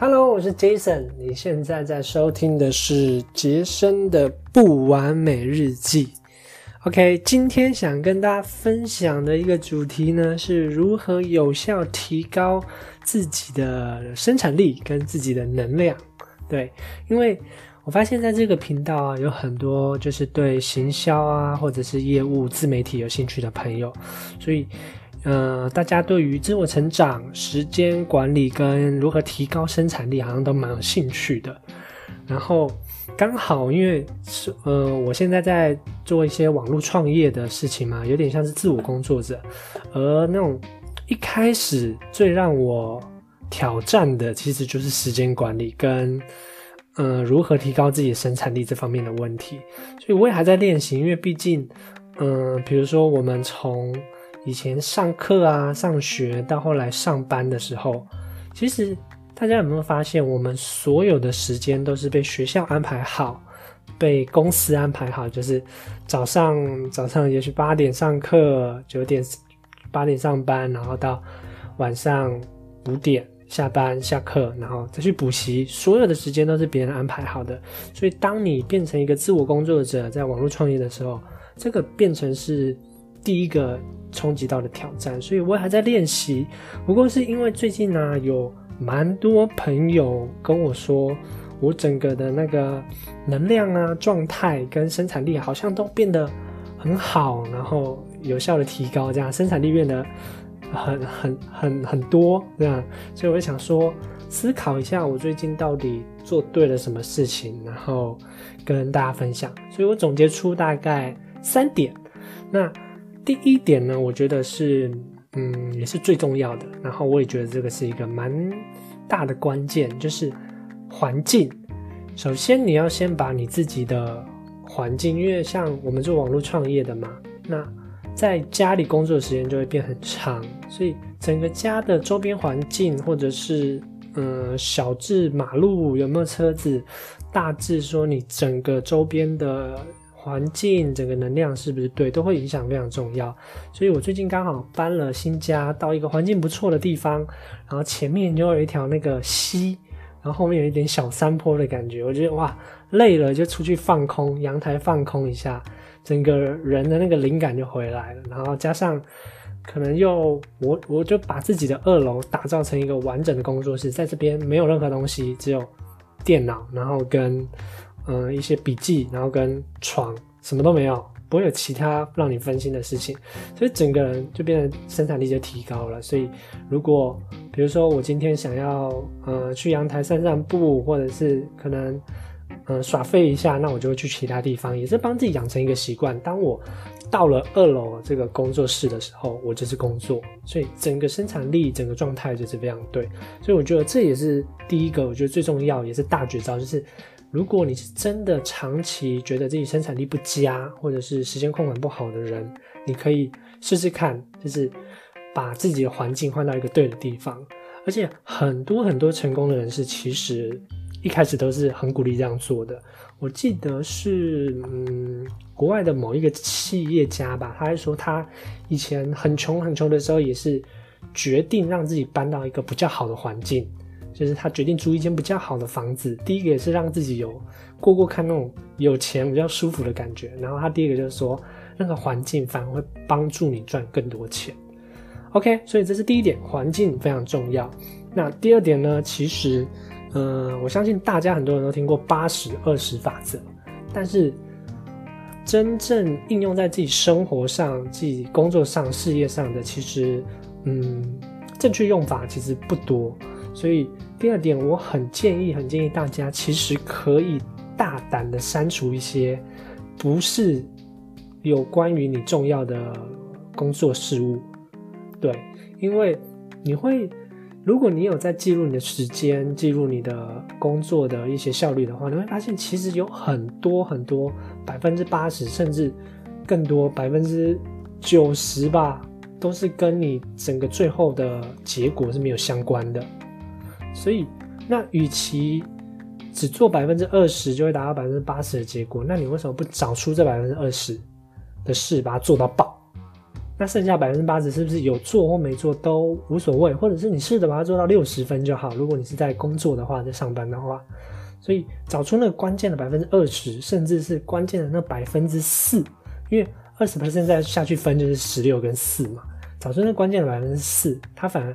Hello，我是 Jason。你现在在收听的是杰森的不完美日记。OK，今天想跟大家分享的一个主题呢，是如何有效提高自己的生产力跟自己的能量。对，因为我发现在这个频道啊，有很多就是对行销啊，或者是业务自媒体有兴趣的朋友，所以。呃，大家对于自我成长、时间管理跟如何提高生产力，好像都蛮有兴趣的。然后刚好因为是呃，我现在在做一些网络创业的事情嘛，有点像是自我工作者。而那种一开始最让我挑战的，其实就是时间管理跟呃如何提高自己生产力这方面的问题。所以我也还在练习，因为毕竟，嗯，比如说我们从以前上课啊、上学到后来上班的时候，其实大家有没有发现，我们所有的时间都是被学校安排好，被公司安排好，就是早上早上也许八点上课，九点八点上班，然后到晚上五点下班下课，然后再去补习，所有的时间都是别人安排好的。所以，当你变成一个自我工作者，在网络创业的时候，这个变成是第一个。冲击到的挑战，所以我还在练习。不过是因为最近呢，有蛮多朋友跟我说，我整个的那个能量啊、状态跟生产力好像都变得很好，然后有效的提高，这样生产力变得很很很很多，这样。所以我想说，思考一下我最近到底做对了什么事情，然后跟大家分享。所以我总结出大概三点。那第一点呢，我觉得是，嗯，也是最重要的。然后我也觉得这个是一个蛮大的关键，就是环境。首先你要先把你自己的环境，因为像我们做网络创业的嘛，那在家里工作的时间就会变很长，所以整个家的周边环境，或者是嗯小至马路有没有车子，大致说你整个周边的。环境整个能量是不是对，都会影响非常重要。所以我最近刚好搬了新家，到一个环境不错的地方，然后前面就有一条那个溪，然后后面有一点小山坡的感觉。我觉得哇，累了就出去放空，阳台放空一下，整个人的那个灵感就回来了。然后加上可能又我 我就把自己的二楼打造成一个完整的工作室，在这边没有任何东西，只有电脑，然后跟。嗯，一些笔记，然后跟床什么都没有，不会有其他让你分心的事情，所以整个人就变得生产力就提高了。所以，如果比如说我今天想要呃去阳台散散步，或者是可能嗯耍废一下，那我就会去其他地方，也是帮自己养成一个习惯。当我到了二楼这个工作室的时候，我就是工作，所以整个生产力、整个状态就是非常对。所以我觉得这也是第一个，我觉得最重要也是大绝招，就是。如果你是真的长期觉得自己生产力不佳，或者是时间控管不好的人，你可以试试看，就是把自己的环境换到一个对的地方。而且很多很多成功的人士，其实一开始都是很鼓励这样做的。我记得是嗯，国外的某一个企业家吧，他还说他以前很穷很穷的时候，也是决定让自己搬到一个比较好的环境。就是他决定租一间比较好的房子，第一个也是让自己有过过看那种有钱比较舒服的感觉。然后他第二个就是说，那个环境反而会帮助你赚更多钱。OK，所以这是第一点，环境非常重要。那第二点呢？其实，嗯，我相信大家很多人都听过八十二十法则，但是真正应用在自己生活上、自己工作上、事业上的，其实，嗯，正确用法其实不多。所以第二点，我很建议，很建议大家其实可以大胆的删除一些不是有关于你重要的工作事务，对，因为你会，如果你有在记录你的时间，记录你的工作的一些效率的话，你会发现其实有很多很多百分之八十甚至更多百分之九十吧，都是跟你整个最后的结果是没有相关的。所以，那与其只做百分之二十就会达到百分之八十的结果，那你为什么不找出这百分之二十的事，把它做到爆？那剩下百分之八十是不是有做或没做都无所谓，或者是你试着把它做到六十分就好。如果你是在工作的话，在上班的话，所以找出那个关键的百分之二十，甚至是关键的那百分之四，因为二十 percent 再下去分就是十六跟四嘛。找出那关键的百分之四，他反而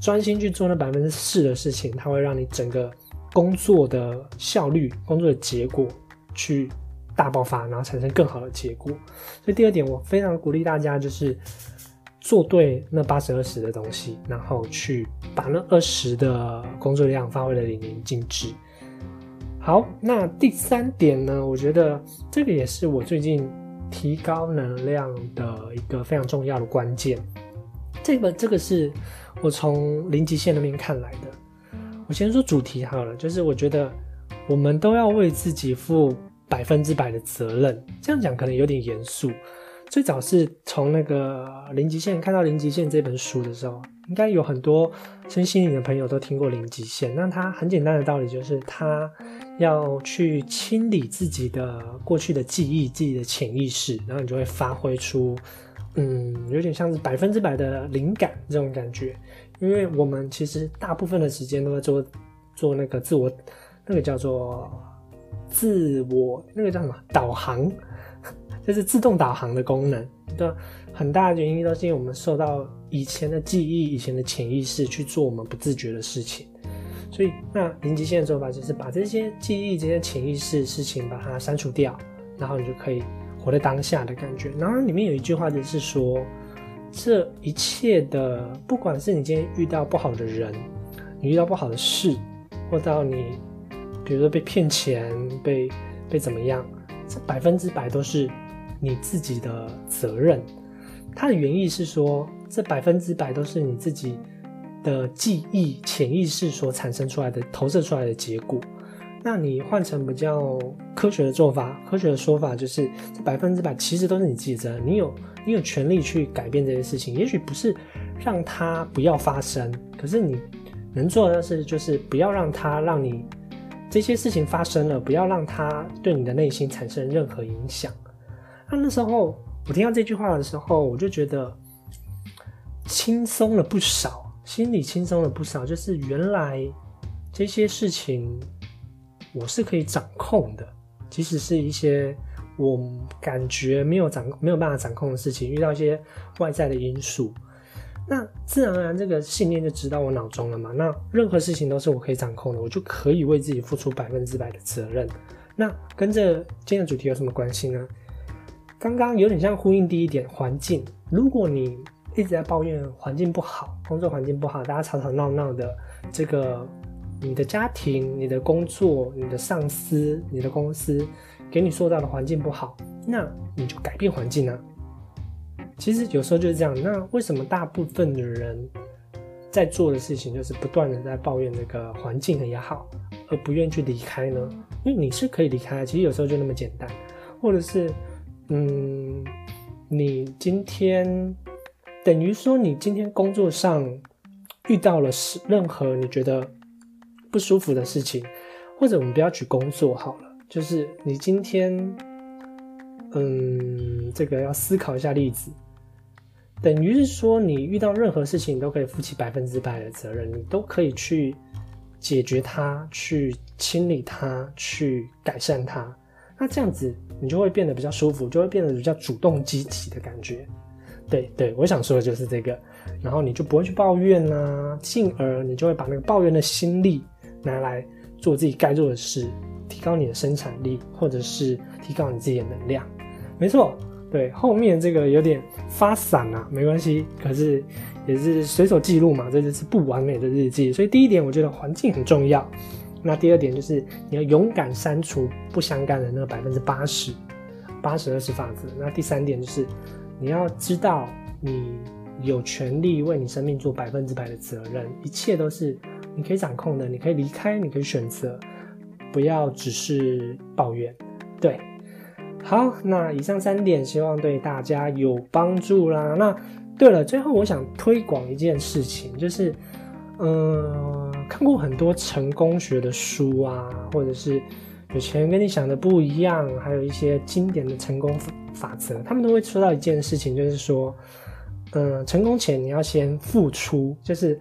专心去做那百分之四的事情，它会让你整个工作的效率、工作的结果去。大爆发，然后产生更好的结果。所以第二点，我非常鼓励大家，就是做对那八十二十的东西，然后去把那二十的工作量发挥的淋漓尽致。好，那第三点呢？我觉得这个也是我最近提高能量的一个非常重要的关键。这个这个是我从零极限那边看来的。我先说主题好了，就是我觉得我们都要为自己负。百分之百的责任，这样讲可能有点严肃。最早是从那个《零极限》看到《零极限》这本书的时候，应该有很多身心灵的朋友都听过《零极限》。那它很简单的道理就是，他要去清理自己的过去的记忆、自己的潜意识，然后你就会发挥出，嗯，有点像是百分之百的灵感这种感觉。因为我们其实大部分的时间都在做做那个自我，那个叫做。自我那个叫什么导航，就是自动导航的功能对很大的原因，都是因为我们受到以前的记忆、以前的潜意识去做我们不自觉的事情。所以，那零极限的做法就是把这些记忆、这些潜意识事情把它删除掉，然后你就可以活在当下的感觉。然后里面有一句话就是说，这一切的，不管是你今天遇到不好的人，你遇到不好的事，或到你。比如说被骗钱，被被怎么样？这百分之百都是你自己的责任。它的原意是说，这百分之百都是你自己的记忆、潜意识所产生出来的、投射出来的结果。那你换成比较科学的做法，科学的说法就是，百分之百其实都是你自己责任。你有你有权利去改变这些事情，也许不是让它不要发生，可是你能做的是，就是不要让它让你。这些事情发生了，不要让它对你的内心产生任何影响。那那时候我听到这句话的时候，我就觉得轻松了不少，心里轻松了不少。就是原来这些事情我是可以掌控的，即使是一些我感觉没有掌没有办法掌控的事情，遇到一些外在的因素。那自然而然，这个信念就植到我脑中了嘛。那任何事情都是我可以掌控的，我就可以为自己付出百分之百的责任。那跟这今天的主题有什么关系呢？刚刚有点像呼应第一点，环境。如果你一直在抱怨环境不好，工作环境不好，大家吵吵闹闹的，这个你的家庭、你的工作、你的上司、你的公司给你塑造的环境不好，那你就改变环境啊。其实有时候就是这样。那为什么大部分的人在做的事情就是不断的在抱怨那个环境也好，而不愿去离开呢？因为你是可以离开。其实有时候就那么简单，或者是，嗯，你今天等于说你今天工作上遇到了是任何你觉得不舒服的事情，或者我们不要举工作好了，就是你今天，嗯，这个要思考一下例子。等于是说，你遇到任何事情，你都可以负起百分之百的责任，你都可以去解决它，去清理它，去改善它。那这样子，你就会变得比较舒服，就会变得比较主动积极的感觉。对对，我想说的就是这个。然后你就不会去抱怨啊，进而你就会把那个抱怨的心力拿来做自己该做的事，提高你的生产力，或者是提高你自己的能量。没错。对，后面这个有点发散啊，没关系，可是也是随手记录嘛，这就是不完美的日记。所以第一点，我觉得环境很重要。那第二点就是你要勇敢删除不相干的那百分之八十，八十二十法则。那第三点就是你要知道你有权利为你生命做百分之百的责任，一切都是你可以掌控的，你可以离开，你可以选择，不要只是抱怨。对。好，那以上三点希望对大家有帮助啦。那对了，最后我想推广一件事情，就是，嗯，看过很多成功学的书啊，或者是有钱人跟你想的不一样，还有一些经典的成功法则，他们都会说到一件事情，就是说，嗯，成功前你要先付出，就是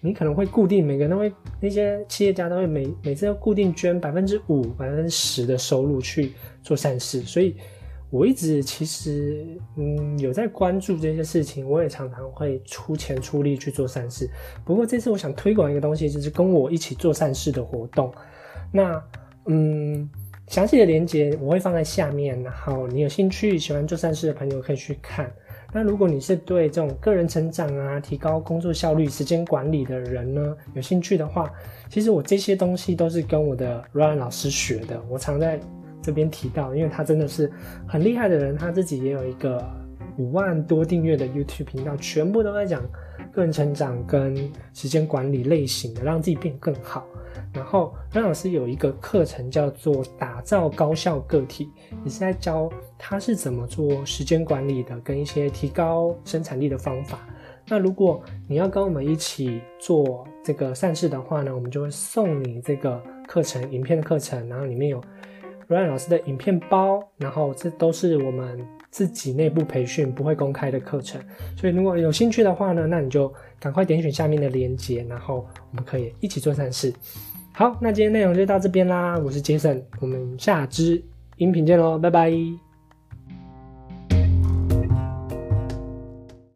你可能会固定每个人都会那些企业家都会每每次要固定捐百分之五、百分之十的收入去做善事，所以我一直其实嗯有在关注这些事情，我也常常会出钱出力去做善事。不过这次我想推广一个东西，就是跟我一起做善事的活动。那嗯，详细的链接我会放在下面，然后你有兴趣喜欢做善事的朋友可以去看。那如果你是对这种个人成长啊、提高工作效率、时间管理的人呢，有兴趣的话，其实我这些东西都是跟我的 Ryan 老师学的。我常在这边提到，因为他真的是很厉害的人，他自己也有一个五万多订阅的 YouTube 频道，全部都在讲个人成长跟时间管理类型的，让自己变更好。然后张老师有一个课程叫做“打造高效个体”，也是在教他是怎么做时间管理的，跟一些提高生产力的方法。那如果你要跟我们一起做这个善事的话呢，我们就会送你这个课程影片的课程，然后里面有 Ryan 老师的影片包，然后这都是我们自己内部培训不会公开的课程。所以如果有兴趣的话呢，那你就赶快点选下面的链接，然后我们可以一起做善事。好，那今天内容就到这边啦。我是杰森，我们下支音频见喽，拜拜。